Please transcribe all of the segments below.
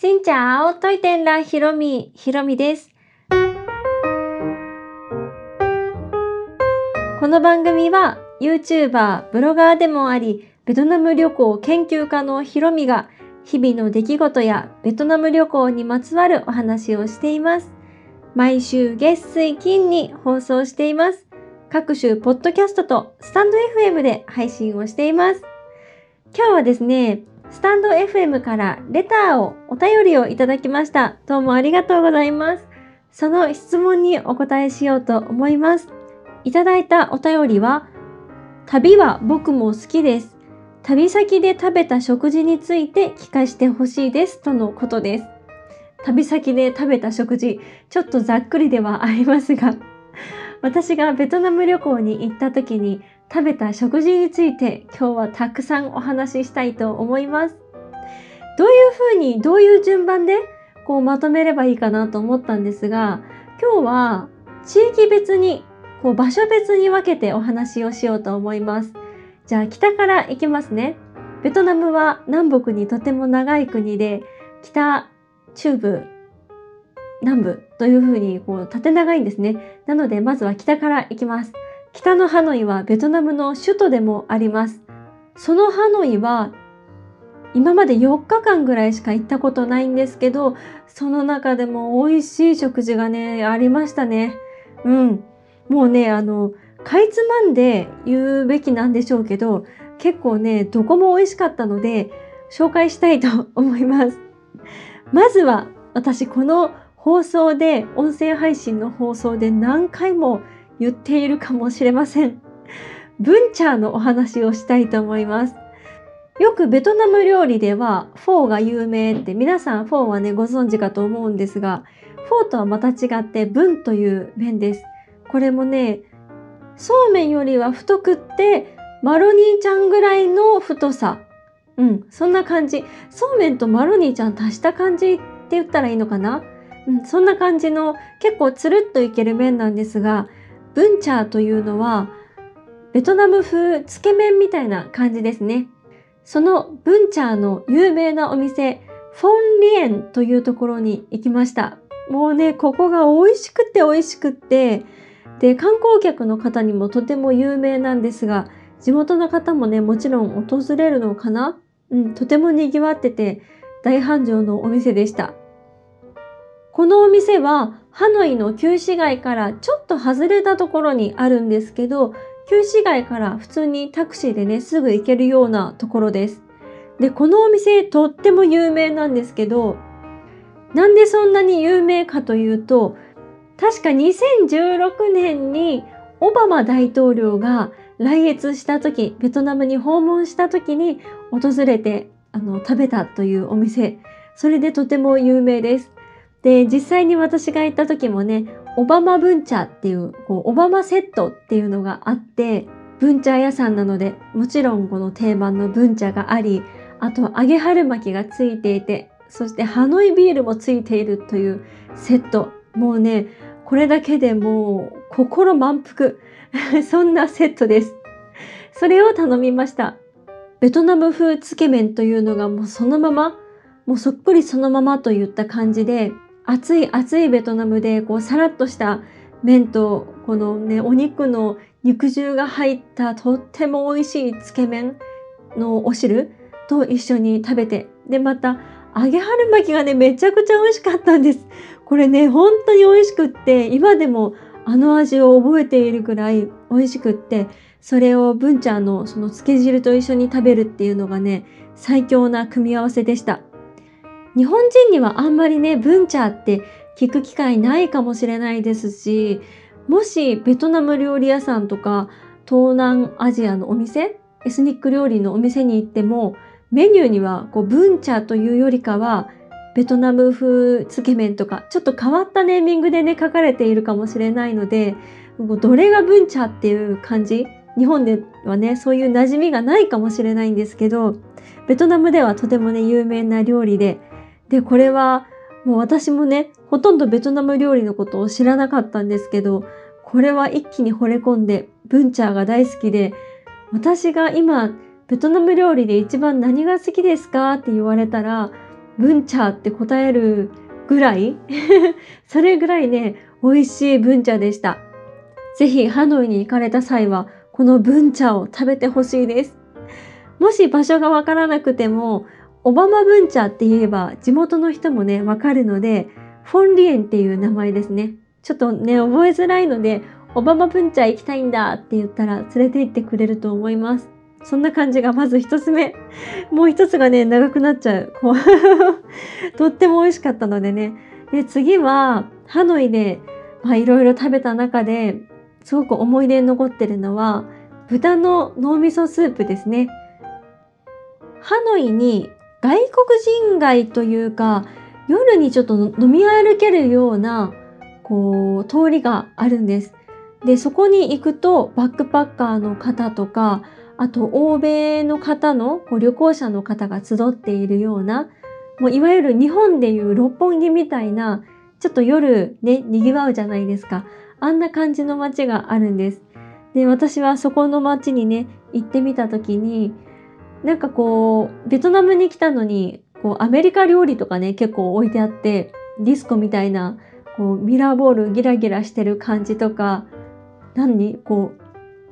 しんちゃお、といてんらひろみ、ひろみです。この番組は YouTuber、ブロガーでもあり、ベトナム旅行研究家のひろみが日々の出来事やベトナム旅行にまつわるお話をしています。毎週月水金に放送しています。各種ポッドキャストとスタンド FM で配信をしています。今日はですね、スタンド FM からレターをお便りをいただきました。どうもありがとうございます。その質問にお答えしようと思います。いただいたお便りは、旅は僕も好きです。旅先で食べた食事について聞かせてほしいです。とのことです。旅先で食べた食事、ちょっとざっくりではありますが、私がベトナム旅行に行った時に食べた食事について今日はたくさんお話ししたいと思います。どういうふうに、どういう順番でこうまとめればいいかなと思ったんですが、今日は地域別に、こう場所別に分けてお話をしようと思います。じゃあ北から行きますね。ベトナムは南北にとても長い国で、北、中部、南部というふうにこう縦長いんですね。なのでまずは北から行きます。北のハノイはベトナムの首都でもあります。そのハノイは今まで4日間ぐらいしか行ったことないんですけど、その中でも美味しい食事がね、ありましたね。うん。もうね、あの、かいつまんで言うべきなんでしょうけど、結構ね、どこも美味しかったので、紹介したいと思います。まずは、私この放送で、音声配信の放送で何回も言っているかもしれません。ブンチャーのお話をしたいと思います。よくベトナム料理ではフォーが有名って皆さんフォーはねご存知かと思うんですがフォーとはまた違ってブンという麺です。これもねそうめんよりは太くってマロニーちゃんぐらいの太さ。うん、そんな感じ。そうめんとマロニーちゃん足した感じって言ったらいいのかなうん、そんな感じの結構つるっといける麺なんですがブンチャーというのはベトナム風つけ麺みたいな感じですね。そのブンチャーの有名なお店、フォンリエンというところに行きました。もうね、ここが美味しくて美味しくって、で、観光客の方にもとても有名なんですが、地元の方もね、もちろん訪れるのかな？うん、とても賑わってて、大繁盛のお店でした。このお店は、ハノイの旧市街からちょっと外れたところにあるんですけど、旧市街から普通にタクシーでね、すぐ行けるようなところです。で、このお店とっても有名なんですけど、なんでそんなに有名かというと、確か2016年にオバマ大統領が来越した時、ベトナムに訪問した時に訪れてあの食べたというお店、それでとても有名です。で、実際に私が行った時もね、オバマブンチャっていう、こうオバマセットっていうのがあって、ブンチャ屋さんなので、もちろんこの定番のブンチャがあり、あと揚げ春巻きがついていて、そしてハノイビールもついているというセット。もうね、これだけでもう心満腹。そんなセットです。それを頼みました。ベトナム風つけ麺というのがもうそのまま、もうそっくりそのままといった感じで、暑い暑いベトナムでこうさらっとした麺とこのねお肉の肉汁が入ったとっても美味しいつけ麺のお汁と一緒に食べてでまた揚げ春巻きがねめちゃくちゃ美味しかったんです。これね本当に美味しくって今でもあの味を覚えているくらい美味しくってそれを文ちゃんのそのつけ汁と一緒に食べるっていうのがね最強な組み合わせでした。日本人にはあんまりね、ブンチャーって聞く機会ないかもしれないですし、もしベトナム料理屋さんとか東南アジアのお店、エスニック料理のお店に行っても、メニューにはこうブンチャーというよりかは、ベトナム風つけ麺とか、ちょっと変わったネーミングでね、書かれているかもしれないので、どれがブンチャーっていう感じ日本ではね、そういう馴染みがないかもしれないんですけど、ベトナムではとてもね、有名な料理で、で、これはもう私もね、ほとんどベトナム料理のことを知らなかったんですけど、これは一気に惚れ込んで、ブンチャーが大好きで、私が今、ベトナム料理で一番何が好きですかって言われたら、ブンチャーって答えるぐらい それぐらいね、美味しいブンチャーでした。ぜひハノイに行かれた際は、このブンチャーを食べてほしいです。もし場所がわからなくても、オバマブンチャーって言えば地元の人もね、わかるので、フォンリエンっていう名前ですね。ちょっとね、覚えづらいので、オバマブンチャー行きたいんだって言ったら連れて行ってくれると思います。そんな感じがまず一つ目。もう一つがね、長くなっちゃう。とっても美味しかったのでね。で、次は、ハノイで、まあいろいろ食べた中で、すごく思い出に残ってるのは、豚の脳みそスープですね。ハノイに外国人街というか、夜にちょっと飲み歩けるような、こう、通りがあるんです。で、そこに行くと、バックパッカーの方とか、あと、欧米の方の、こう旅行者の方が集っているような、もういわゆる日本でいう六本木みたいな、ちょっと夜ね、賑わうじゃないですか。あんな感じの街があるんです。で、私はそこの街にね、行ってみた時に、なんかこう、ベトナムに来たのに、こう、アメリカ料理とかね、結構置いてあって、ディスコみたいな、こう、ミラーボールギラギラしてる感じとか、何？こう、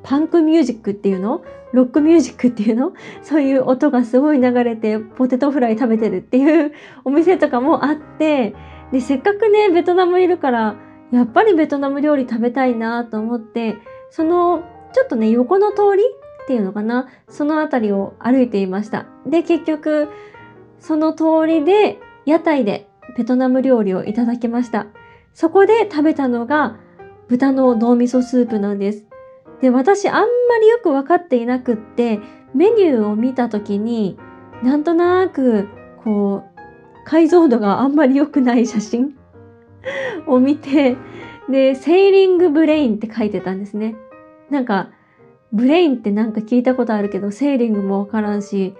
パンクミュージックっていうの？ロックミュージックっていうの？そういう音がすごい流れてポテトフライ食べてるっていう お店とかもあってでせっかくねベトナムいるからやっぱりベトナム料理食べたいなと思ってそのちょっとね横の通りっていうのかな？その辺りを歩いていました。で結局その通りで屋台でベトナム料理をいただきました。そこで食べたのが豚の脳みそスープなんです。で、私あんまりよく分かっていなくって、メニューを見た時に、なんとなく、こう、解像度があんまり良くない写真 を見て、で、 sailing brain って書いてたんですね。なんか、 brain ってなんか聞いたことあるけど、 sailing もわからんし、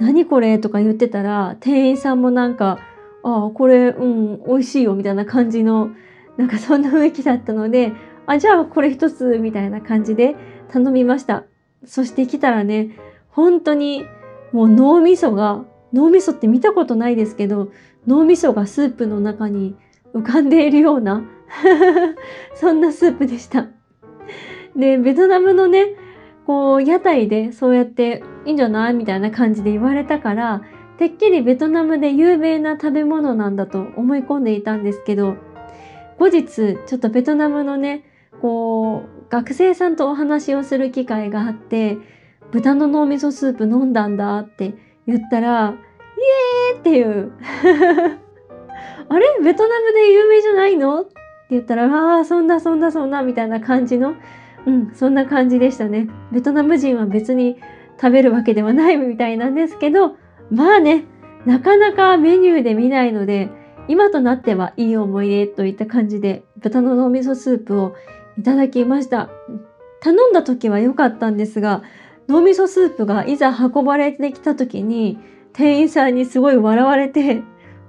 何これとか言ってたら、店員さんもなんか、ああ、これ、うん、美味しいよみたいな感じの、なんかそんな雰囲気だったので、あ、じゃあこれ一つみたいな感じで頼みました。そして来たらね、本当にもう脳みそが、脳みそって見たことないですけど、脳みそがスープの中に浮かんでいるような そんなスープでした。で、ベトナムのね、こう、屋台でそうやっていいんじゃないみたいな感じで言われたから、てっきりベトナムで有名な食べ物なんだと思い込んでいたんですけど、後日、ちょっとベトナムのね、こう学生さんとお話をする機会があって豚の脳みそスープ飲んだんだって言ったらイエーっていう。あれ？ベトナムで有名じゃないの？って言ったらああそんなそんなそんなみたいな感じのうんそんな感じでしたねベトナム人は別に食べるわけではないみたいなんですけどまあねなかなかメニューで見ないので今となってはいい思い出といった感じで豚の脳みそスープをいただきました。頼んだ時は良かったんですが、脳みそスープがいざ運ばれてきた時に、店員さんにすごい笑われて、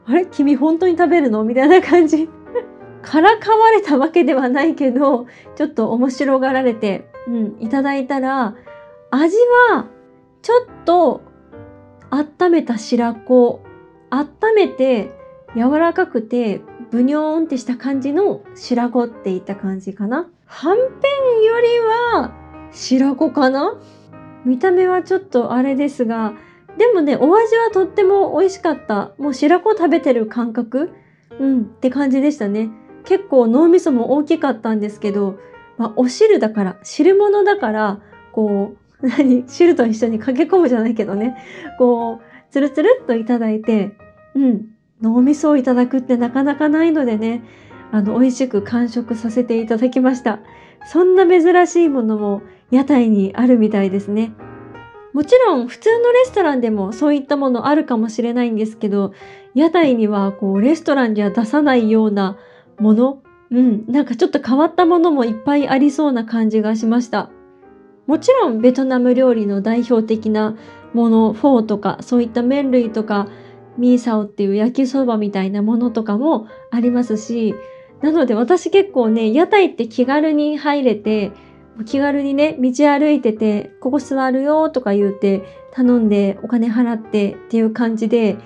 あれ？君本当に食べるの？みたいな感じ。からかわれたわけではないけど、ちょっと面白がられて、うん、いただいたら、味は、ちょっと、温めた白子、温めて、柔らかくて、ブニョーンってした感じの白子っていった感じかな。はんぺんよりは白子かな見た目はちょっとあれですが、でもね、お味はとっても美味しかった。もう白子食べてる感覚？うんって感じでしたね。結構脳みそも大きかったんですけど、まあ、お汁だから、汁物だから、こう、何汁と一緒に駆け込むじゃないけどね。こう、つるつるっといただいて、うん。脳みそをいただくってなかなかないのでね、あの、美味しく完食させていただきました。そんな珍しいものも屋台にあるみたいですね。もちろん普通のレストランでもそういったものあるかもしれないんですけど、屋台にはこうレストランじゃ出さないようなもの、うん、なんかちょっと変わったものもいっぱいありそうな感じがしました。もちろんベトナム料理の代表的なもの、フォーとかそういった麺類とかミーサオっていう焼きそばみたいなものとかもありますし、なので私結構ね、屋台って気軽に入れて、気軽にね、道歩いてて、ここ座るよとか言うて、頼んでお金払ってっていう感じで、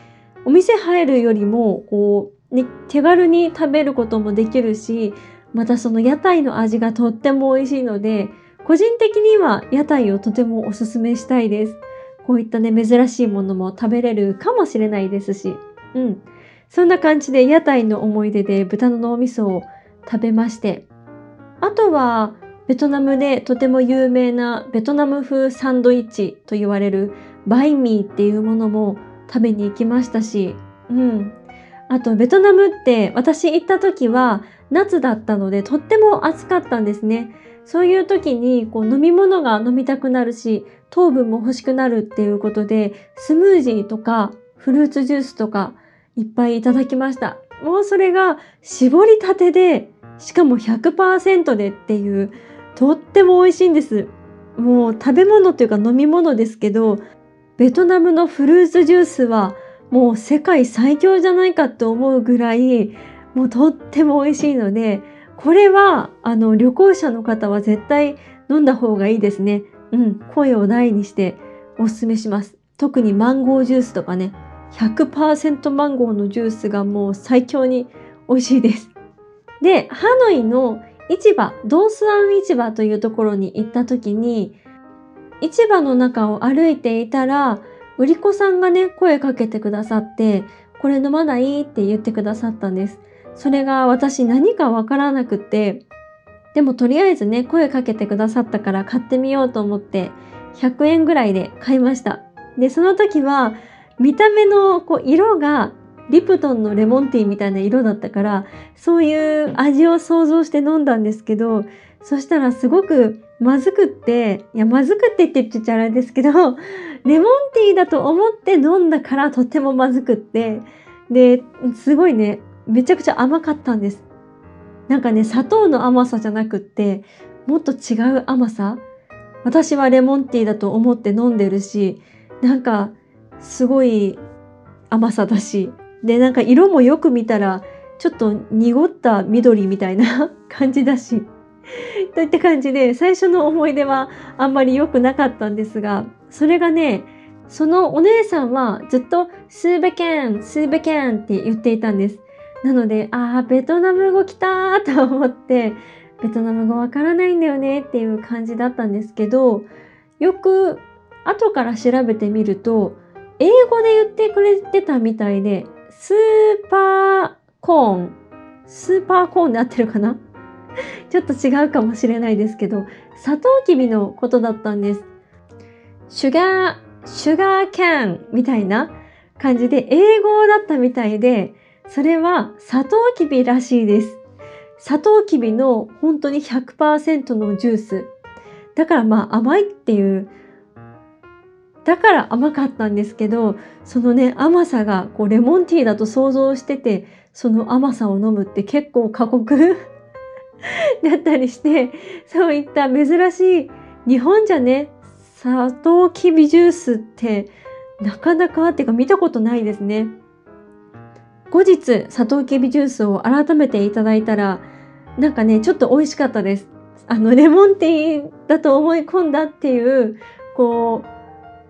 お店入るよりもこう、ね、手軽に食べることもできるしまたその屋台の味がとっても美味しいので個人的には屋台をとてもおすすめしたいです。こういったね珍しいものも食べれるかもしれないですし、うん。そんな感じで屋台の思い出で豚の脳みそを食べまして、あとはベトナムでとても有名なベトナム風サンドイッチと言われるバイミーっていうものも食べに行きましたし、うん。あとベトナムって私行った時は夏だったのでとっても暑かったんですね。そういう時にこう飲み物が飲みたくなるし糖分も欲しくなるっていうことでスムージーとかフルーツジュースとかいっぱいいただきました。もうそれが絞りたてでしかも100%でっていうとっても美味しいんです。もう食べ物というか飲み物ですけど、ベトナムのフルーツジュースはもう世界最強じゃないかと思うぐらい、もうとっても美味しいので、これはあの旅行者の方は絶対飲んだ方がいいですね。うん、声を大にしておすすめします。特にマンゴージュースとかね、100%マンゴーのジュースがもう最強に美味しいです。で、ハノイの市場、ドースアン市場というところに行った時に、市場の中を歩いていたら、売り子さんがね、声かけてくださって、これ飲まない？って言ってくださったんです。それが私何かわからなくて、でもとりあえずね、声かけてくださったから買ってみようと思って、100円ぐらいで買いました。で、その時は、見た目のこう色がリプトンのレモンティーみたいな色だったからそういう味を想像して飲んだんですけどそしたらすごくまずくっていやまずくってって言っちゃあれですけどレモンティーだと思って飲んだからとってもまずくってですごいねめちゃくちゃ甘かったんです。なんかね砂糖の甘さじゃなくってもっと違う甘さ。私はレモンティーだと思って飲んでるしなんかすごい甘さだし。でなんか色もよく見たらちょっと濁った緑みたいな 感じだし。といった感じで最初の思い出はあんまり良くなかったんですがそれがねそのお姉さんはずっとスーベケンスーベケンって言っていたんですなのでああベトナム語来たーと思ってベトナム語わからないんだよねっていう感じだったんですけどよく後から調べてみると英語で言ってくれてたみたいでスーパーコーン、スーパーコーンで合ってるかな？ちょっと違うかもしれないですけど、サトウキビのことだったんです。シュガー、シュガーキャンみたいな感じで英語だったみたいで、それはサトウキビらしいです。サトウキビの本当に100%のジュース。だからまあ甘いっていうだから甘かったんですけどそのね甘さがこうレモンティーだと想像しててその甘さを飲むって結構過酷 だったりしてそういった珍しい日本じゃねサトウキビジュースってなかなかっていうか見たことないですね。後日サトウキビジュースを改めていただいたらなんかねちょっと美味しかったです。あのレモンティーだと思い込んだっていうこ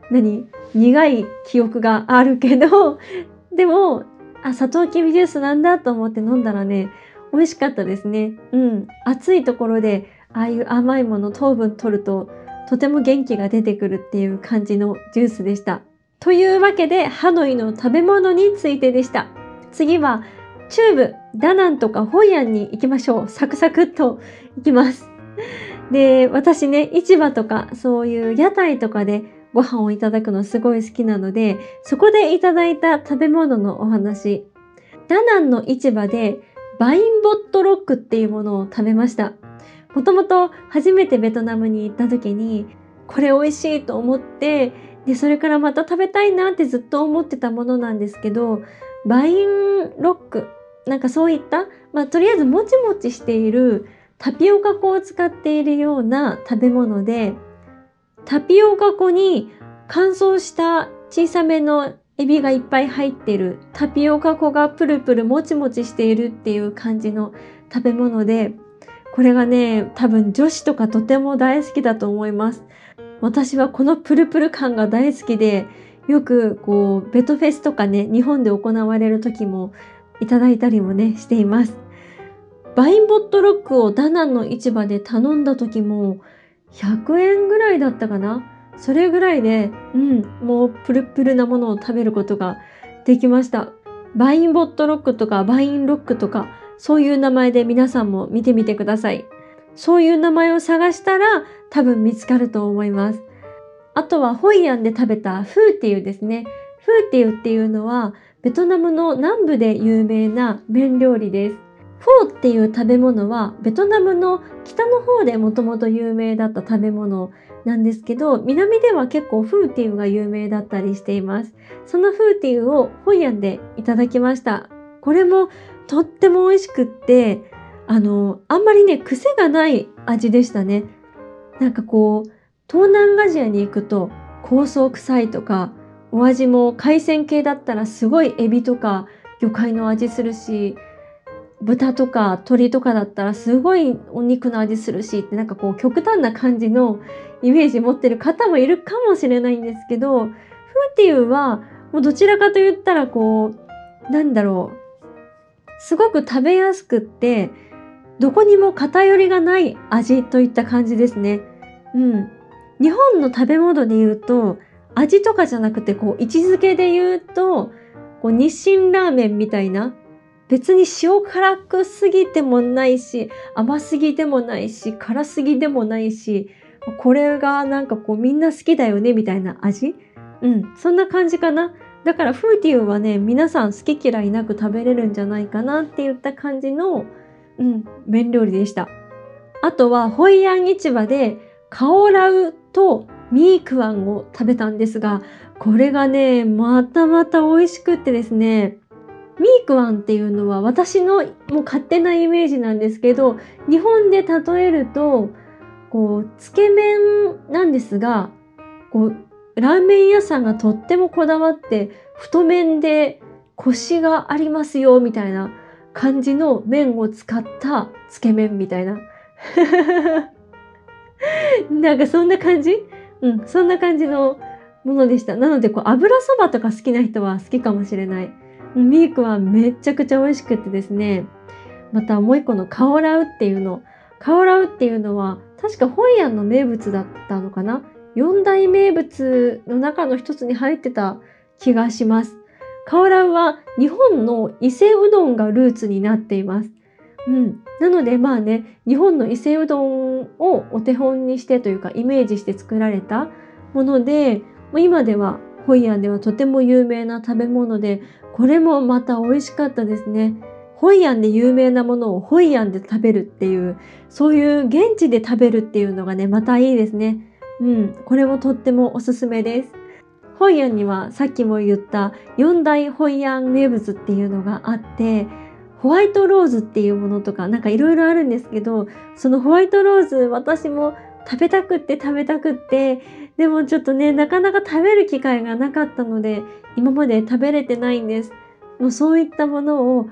う何苦い記憶があるけど でもあサトウキビジュースなんだと思って飲んだらね美味しかったですねうん暑いところでああいう甘いもの糖分取るととても元気が出てくるっていう感じのジュースでしたというわけでハノイの食べ物についてでした次はチューブダナンとかホイアンに行きましょうサクサクっと行きますで私ね市場とかそういう屋台とかでご飯をいただくのすごい好きなので、そこでいただいた食べ物のお話。ダナンの市場でバインボットロックっていうものを食べました。もともと初めてベトナムに行った時に、これ美味しいと思って、で、それからまた食べたいなってずっと思ってたものなんですけど、バインロック、なんかそういった、まあとりあえずもちもちしているタピオカ粉を使っているような食べ物で、タピオカ粉に乾燥した小さめのエビがいっぱい入ってるタピオカ粉がプルプルもちもちしているっていう感じの食べ物でこれがね多分女子とかとても大好きだと思います。私はこのプルプル感が大好きでよくこうベトフェスとかね日本で行われる時もいただいたりもねしています。バインボットロックをダナンの市場で頼んだ時も100円ぐらいだったかな？それぐらいでうんもうプルプルなものを食べることができました。バインボットロックとかバインロックとかそういう名前で皆さんも見てみてくださいそういう名前を探したら多分見つかると思いますあとはホイアンで食べたフーティウですね。フーティウっていうのはベトナムの南部で有名な麺料理です。フォーっていう食べ物はベトナムの北の方でもともと有名だった食べ物なんですけど南では結構フーティウが有名だったりしています。そのフーティウをホイアンでいただきました。これもとっても美味しくってあのあんまりね癖がない味でしたね。なんかこう東南アジアに行くと香草臭いとかお味も海鮮系だったらすごいエビとか魚介の味するし豚とか鶏とかだったらすごいお肉の味するしってなんかこう極端な感じのイメージ持ってる方もいるかもしれないんですけどフーティウはもうどちらかと言ったらこうなんだろうすごく食べやすくってどこにも偏りがない味といった感じですね。うん。日本の食べ物で言うと味とかじゃなくてこう位置づけで言うとこう日清ラーメンみたいな別に塩辛くすぎてもないし甘すぎでもないし辛すぎでもないしこれがなんかこうみんな好きだよねみたいな味？うんそんな感じかなだからフーティーはね皆さん好き嫌いなく食べれるんじゃないかなって言った感じのうん麺料理でした。あとはホイアン市場でカオラウとミークワンを食べたんですが、これがね、またまた美味しくってですね、ミークワンっていうのは私のもう勝手なイメージなんですけど、日本で例えると、こう、つけ麺なんですが、こう、ラーメン屋さんがとってもこだわって、太麺でコシがありますよ、みたいな感じの麺を使ったつけ麺みたいな。なんかそんな感じうん、そんな感じのものでした。なので、こう、油そばとか好きな人は好きかもしれない。ミークはめちゃくちゃ美味しくてですね。またもう一個のカオラウっていうの。カオラウっていうのは、確かホイアンの名物だったのかな？四大名物の中の一つに入ってた気がします。カオラウは日本の伊勢うどんがルーツになっています。うん。なのでまあね、日本の伊勢うどんをお手本にしてというかイメージして作られたもので、今ではホイアンではとても有名な食べ物で、これもまた美味しかったですね。ホイアンで有名なものをホイアンで食べるっていう、そういう現地で食べるっていうのがね、またいいですね。うん、これもとってもおすすめです。ホイアンにはさっきも言った4大ホイアン名物っていうのがあって、ホワイトローズっていうものとかなんかいろいろあるんですけどそのホワイトローズ私も食べたくって食べたくってでもちょっとねなかなか食べる機会がなかったので今まで食べれてないんですもうそういったものを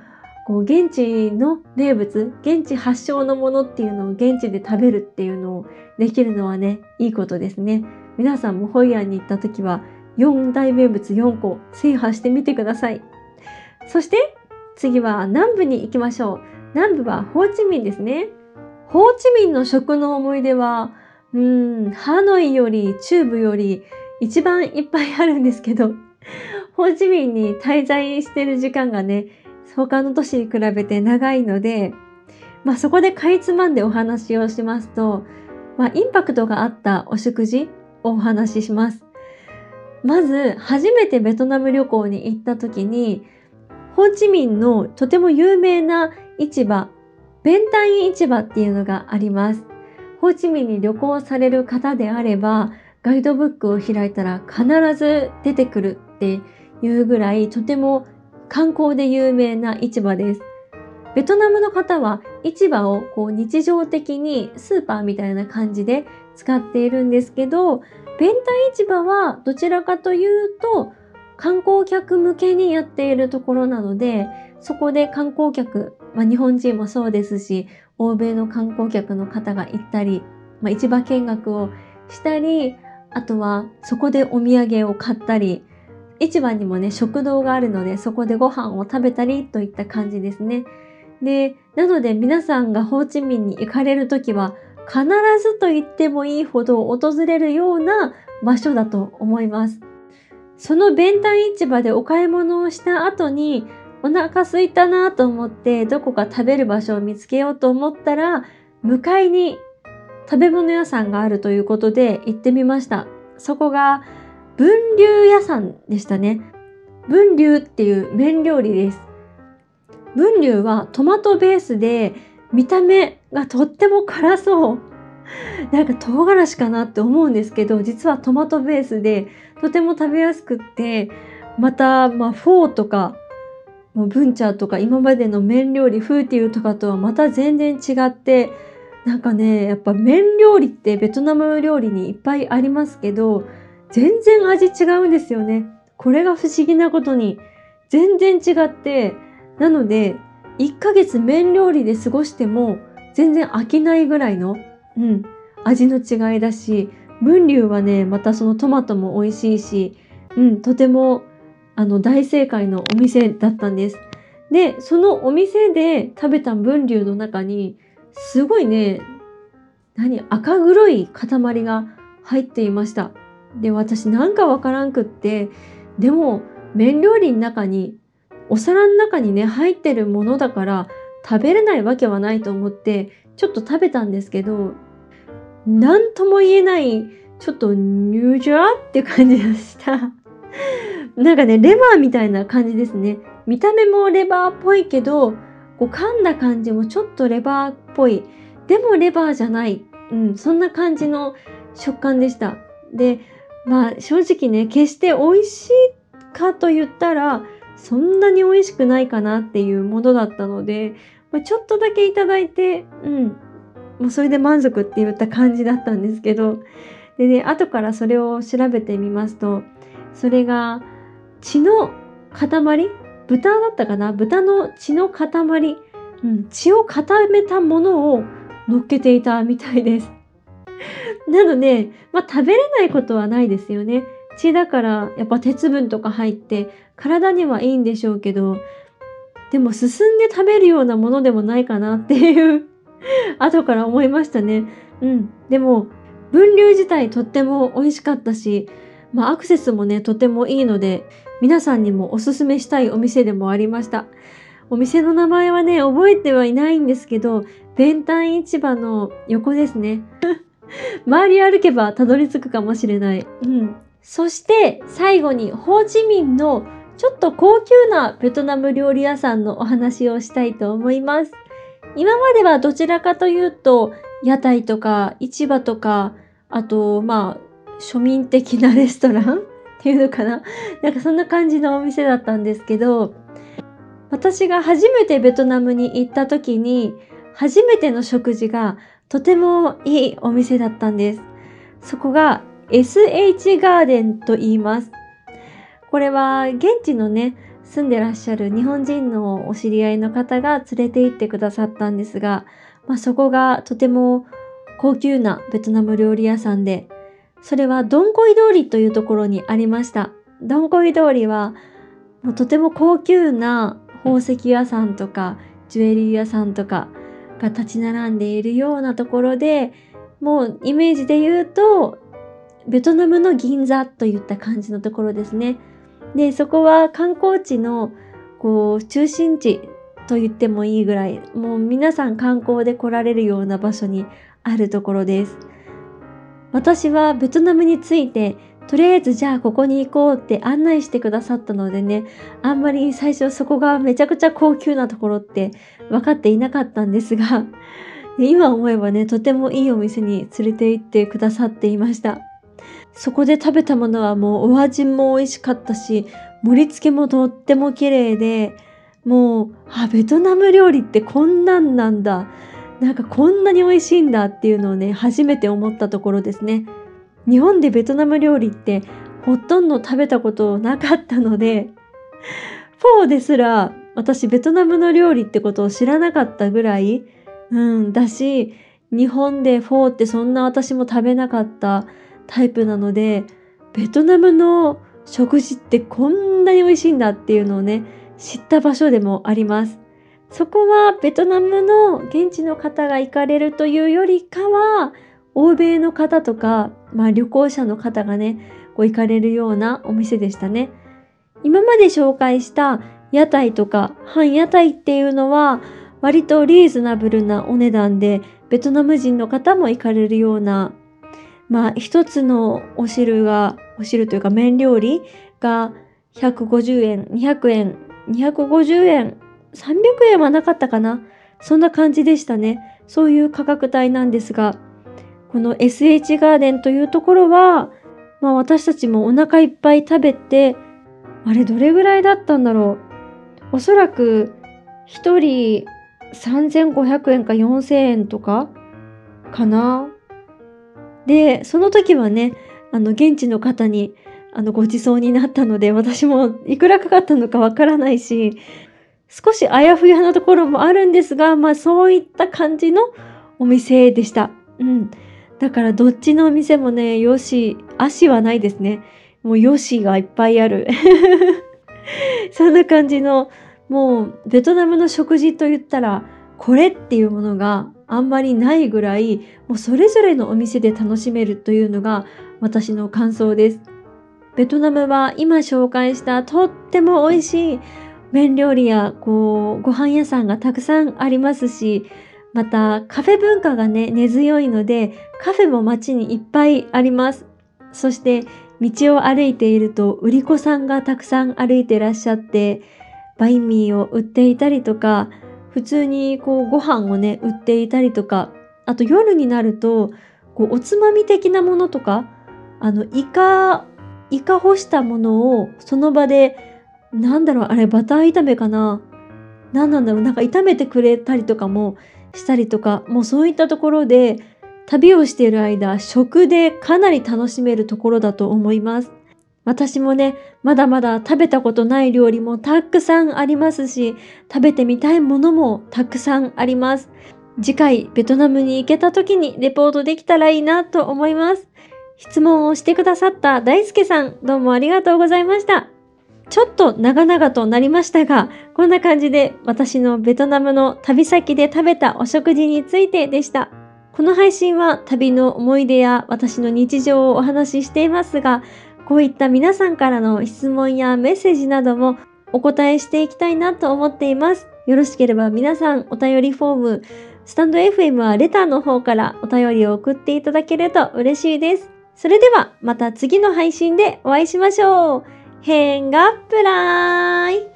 こう現地の名物現地発祥のものっていうのを現地で食べるっていうのをできるのはねいいことですね皆さんもホイアンに行った時は4大名物4個制覇してみてくださいそして次は南部に行きましょう。南部はホーチミンですね。ホーチミンの食の思い出は、うん、ハノイより中部より一番いっぱいあるんですけど、ホーチミンに滞在してる時間がね、他の都市に比べて長いので、まあそこでかいつまんでお話をしますと、まあインパクトがあったお食事をお話しします。まず、初めてベトナム旅行に行った時に、ホーチミンのとても有名な市場、ベンタイン市場っていうのがあります。ホーチミンに旅行される方であれば、ガイドブックを開いたら必ず出てくるっていうぐらいとても観光で有名な市場です。ベトナムの方は市場をこう日常的にスーパーみたいな感じで使っているんですけど、ベンタ市場はどちらかというと観光客向けにやっているところなので、そこで観光客、まあ、日本人もそうですし、欧米の観光客の方が行ったり、まあ、市場見学をしたり、あとはそこでお土産を買ったり、市場にもね、食堂があるので、そこでご飯を食べたりといった感じですね。で、なので皆さんがホーチミンに行かれるときは、必ずと言ってもいいほど訪れるような場所だと思います。その弁ン市場でお買い物をした後に、お腹すいたなと思ってどこか食べる場所を見つけようと思ったら、向かいに食べ物屋さんがあるということで行ってみました。そこが分流屋さんでしたね。分流っていう麺料理です。分流はトマトベースで見た目がとっても辛そう。なんか唐辛子かなって思うんですけど、実はトマトベースでとても食べやすくって、また、まあ、フォーとか、もうブンチャーとか今までの麺料理、フーティーとかとはまた全然違って、なんかね、やっぱ麺料理ってベトナム料理にいっぱいありますけど、全然味違うんですよね。これが不思議なことに、全然違って、なので、1ヶ月麺料理で過ごしても全然飽きないぐらいの、うん、味の違いだし、分流はね、またそのトマトも美味しいし、うん、とてもあの大正解のお店だったんです。で、そのお店で食べた分流の中に、すごいね、何、赤黒い塊が入っていました。で、私なんかわからんくって、でも麺料理の中にお皿の中にね入ってるものだから食べれないわけはないと思ってちょっと食べたんですけど何とも言えないちょっとニュージャーって感じがした。なんかねレバーみたいな感じですね。見た目もレバーっぽいけどこう噛んだ感じもちょっとレバーっぽい。でもレバーじゃない、うん、そんな感じの食感でした。でまあ正直ね決して美味しいかと言ったらそんなに美味しくないかなっていうものだったので、まあ、ちょっとだけいただいて、うん、もうそれで満足って言った感じだったんですけど、でね、後からそれを調べてみますと、それが血の塊？豚だったかな？豚の血の塊、うん、血を固めたものを乗っけていたみたいです。なので、まあ、食べれないことはないですよね。血だからやっぱ鉄分とか入って体にはいいんでしょうけど、でも進んで食べるようなものでもないかなっていう 後から思いましたね。うん。でも、分流自体とっても美味しかったし、まあアクセスもね、とてもいいので、皆さんにもおすすめしたいお店でもありました。お店の名前はね、覚えてはいないんですけど、弁ン市場の横ですね。周り歩けばたどり着くかもしれない。うん。そして最後にホーチミンのちょっと高級なベトナム料理屋さんのお話をしたいと思います。今まではどちらかというと、屋台とか市場とか、あと、まあ、庶民的なレストラン？っていうのかな？なんかそんな感じのお店だったんですけど、私が初めてベトナムに行った時に、初めての食事がとてもいいお店だったんです。そこが SH ガーデンと言います。これは現地のね、住んでらっしゃる日本人のお知り合いの方が連れて行ってくださったんですが、まあ、そこがとても高級なベトナム料理屋さんで、それはドンコイ通りというところにありました。ドンコイ通りはもうとても高級な宝石屋さんとかジュエリー屋さんとかが立ち並んでいるようなところで、もうイメージで言うと、ベトナムの銀座といった感じのところですね。で、そこは観光地のこう中心地と言ってもいいぐらい、もう皆さん観光で来られるような場所にあるところです。私はベトナムについてとりあえずじゃあここに行こうって案内してくださったのでね、あんまり最初そこがめちゃくちゃ高級なところって分かっていなかったんですが、今思えばね、とてもいいお店に連れて行ってくださっていました。そこで食べたものはもうお味も美味しかったし、盛り付けもとっても綺麗で、もう、あ、ベトナム料理ってこんなんなんだ。なんかこんなに美味しいんだっていうのをね、初めて思ったところですね。日本でベトナム料理ってほとんど食べたことなかったので、フォーですら私ベトナムの料理ってことを知らなかったぐらい、うん、だし、日本でフォーってそんな私も食べなかったタイプなので、ベトナムの食事ってこんなに美味しいんだっていうのをね、知った場所でもあります。そこはベトナムの現地の方が行かれるというよりかは、欧米の方とか、まあ、旅行者の方がね、こう行かれるようなお店でしたね。今まで紹介した屋台とか半屋台っていうのは割とリーズナブルなお値段でベトナム人の方も行かれるようなまあ一つのお汁がお汁というか麺料理が150円200円250円300円はなかったかなそんな感じでしたねそういう価格帯なんですがこの SH ガーデンというところは、まあ、私たちもお腹いっぱい食べてあれどれぐらいだったんだろうおそらく1人3500円か4000円とかかなでその時はねあの現地の方にあのご馳走になったので私もいくらかかったのかわからないし少しあやふやなところもあるんですがまあそういった感じのお店でした。うん。だからどっちのお店もね、よし、足はないですね。もうよしがいっぱいある。そんな感じの、もうベトナムの食事と言ったら、これっていうものがあんまりないぐらい、もうそれぞれのお店で楽しめるというのが私の感想です。ベトナムは今紹介したとっても美味しい麺料理やこうご飯屋さんがたくさんありますし、またカフェ文化がね、根強いので、カフェも街にいっぱいあります。そして道を歩いていると売り子さんがたくさん歩いてらっしゃって、バインミーを売っていたりとか、普通にこうご飯をね、売っていたりとか、あと夜になると、こうおつまみ的なものとか、あの、イカ、イカ干したものをその場で、なんだろう、あれバター炒めかな？何なんだろう、なんか炒めてくれたりとかもしたりとか、もうそういったところで旅をしている間、食でかなり楽しめるところだと思います。私もね、まだまだ食べたことない料理もたくさんありますし、食べてみたいものもたくさんあります。次回、ベトナムに行けた時にレポートできたらいいなと思います。質問をしてくださった大輔さん、どうもありがとうございました。ちょっと長々となりましたが、こんな感じで私のベトナムの旅先で食べたお食事についてでした。この配信は旅の思い出や私の日常をお話ししていますが、こういった皆さんからの質問やメッセージなどもお答えしていきたいなと思っています。よろしければ皆さんお便りフォーム、スタンド FM はレターの方からお便りを送っていただけると嬉しいです。それではまた次の配信でお会いしましょう。変がプライ